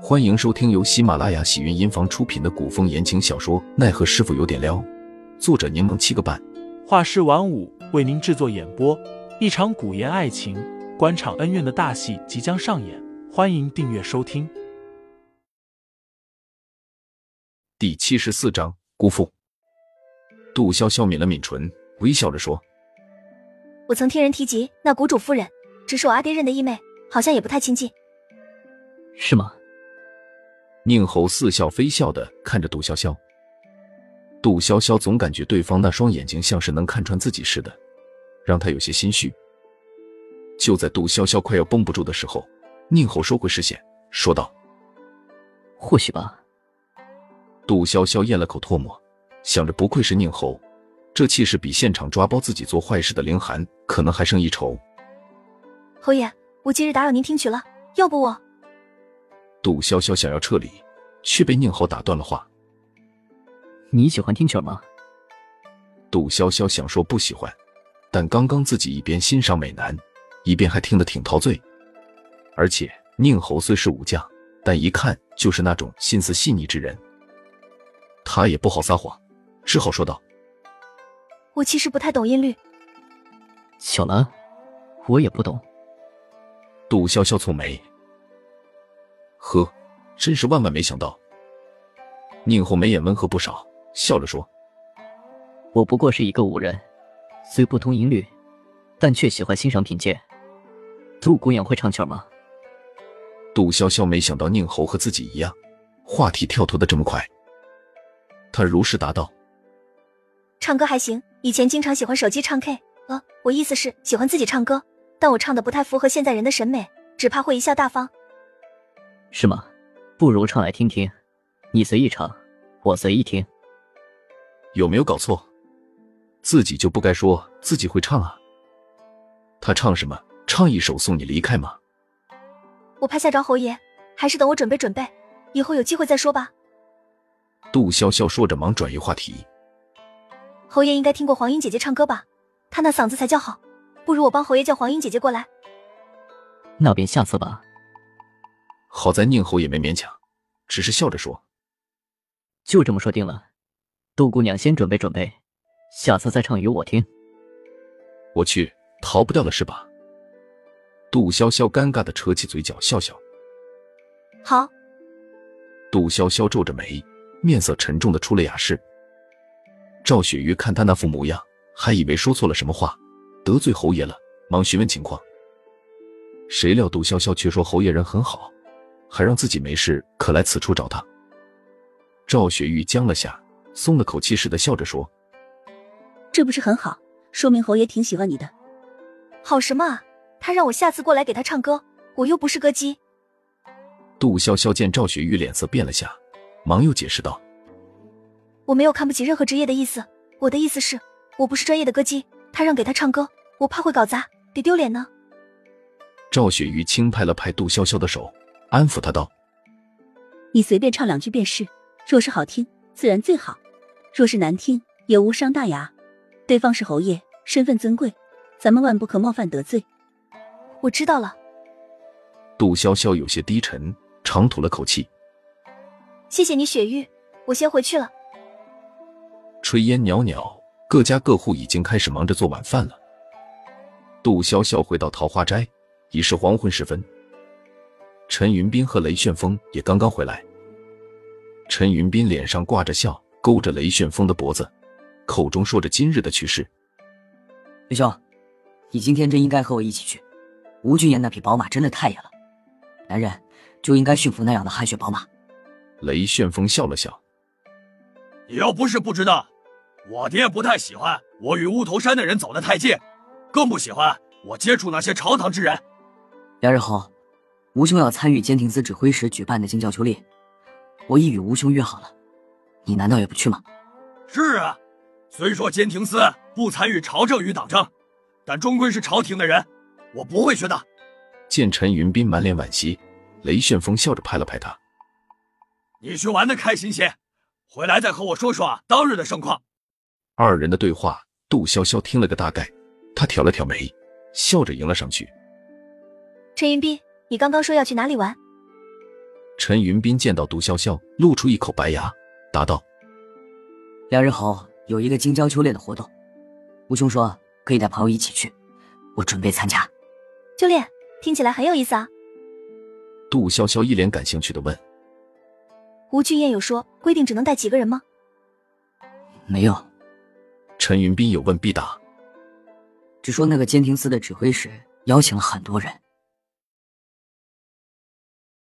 欢迎收听由喜马拉雅喜云音房出品的古风言情小说《奈何师傅有点撩》，作者柠檬七个半，画师晚舞为您制作演播。一场古言爱情、官场恩怨的大戏即将上演，欢迎订阅收听。第七十四章辜负。杜潇潇抿了抿唇，微笑着说：“我曾听人提及那谷主夫人，只是我阿爹认的义妹，好像也不太亲近。”是吗？宁侯似笑非笑的看着杜潇潇，杜潇潇总感觉对方那双眼睛像是能看穿自己似的，让他有些心虚。就在杜潇潇快要绷不住的时候，宁侯收回视线，说道：“或许吧。”杜潇潇咽了口唾沫，想着不愧是宁侯，这气势比现场抓包自己做坏事的凌寒可能还胜一筹。侯爷，我今日打扰您听曲了，要不我……杜潇潇想要撤离，却被宁侯打断了话。你喜欢听曲吗？杜潇潇想说不喜欢，但刚刚自己一边欣赏美男，一边还听得挺陶醉。而且宁侯虽是武将，但一看就是那种心思细腻之人。他也不好撒谎，只好说道：“我其实不太懂音律。”小兰，我也不懂。杜潇潇蹙眉。呵，真是万万没想到。宁后眉眼温和不少，笑着说：“我不过是一个武人，虽不通音律，但却喜欢欣赏品鉴。杜姑娘会唱曲吗？”杜潇潇没想到宁侯和自己一样，话题跳脱的这么快。他如实答道：“唱歌还行，以前经常喜欢手机唱 K。呃，我意思是喜欢自己唱歌，但我唱的不太符合现在人的审美，只怕会贻笑大方。”是吗？不如唱来听听。你随意唱，我随意听。有没有搞错？自己就不该说自己会唱啊？他唱什么？唱一首送你离开吗？我怕吓着侯爷，还是等我准备准备，以后有机会再说吧。杜潇潇说着，忙转移话题。侯爷应该听过黄莺姐姐唱歌吧？她那嗓子才叫好，不如我帮侯爷叫黄莺姐姐过来。那便下次吧。好在宁侯也没勉强，只是笑着说：“就这么说定了。”杜姑娘先准备准备，下次再唱与我听。我去，逃不掉了是吧？杜潇潇尴尬的扯起嘴角笑笑。好。杜潇潇皱着眉，面色沉重的出了雅室。赵雪鱼看他那副模样，还以为说错了什么话，得罪侯爷了，忙询问情况。谁料杜潇潇却说侯爷人很好。还让自己没事可来此处找他。赵雪玉僵了下，松了口气似的笑着说：“这不是很好，说明侯爷挺喜欢你的。好什么啊？他让我下次过来给他唱歌，我又不是歌姬。”杜潇潇见赵雪玉脸色变了下，忙又解释道：“我没有看不起任何职业的意思，我的意思是，我不是专业的歌姬，他让给他唱歌，我怕会搞砸，得丢脸呢。”赵雪玉轻拍了拍杜潇潇的手。安抚他道：“你随便唱两句便是，若是好听，自然最好；若是难听，也无伤大雅。对方是侯爷，身份尊贵，咱们万不可冒犯得罪。”我知道了。杜潇潇有些低沉，长吐了口气：“谢谢你，雪玉，我先回去了。”炊烟袅袅，各家各户已经开始忙着做晚饭了。杜潇潇回到桃花斋，已是黄昏时分。陈云斌和雷旋风也刚刚回来。陈云斌脸上挂着笑，勾着雷旋风的脖子，口中说着今日的趣事。雷兄，你今天真应该和我一起去。吴俊彦那匹宝马真的太野了，男人就应该驯服那样的汗血宝马。雷旋风笑了笑：“你要不是不知道，我爹不太喜欢我与乌头山的人走得太近，更不喜欢我接触那些朝堂之人。两日后。”吴兄要参与监亭司指挥使举办的京教秋猎，我已与吴兄约好了，你难道也不去吗？是啊，虽说监亭司不参与朝政与党政，但终归是朝廷的人，我不会去的。见陈云斌满脸惋惜，雷旋风笑着拍了拍他：“你去玩的开心些，回来再和我说说当日的盛况。”二人的对话，杜潇潇听了个大概，他挑了挑眉，笑着迎了上去：“陈云斌。”你刚刚说要去哪里玩？陈云斌见到杜潇潇，露出一口白牙，答道：“两日后有一个京郊秋练的活动，吴兄说可以带朋友一起去，我准备参加。秋练听起来很有意思啊。”杜潇潇一脸感兴趣的问：“吴俊彦有说规定只能带几个人吗？”没有。陈云斌有问必答，只说那个监听司的指挥使邀请了很多人。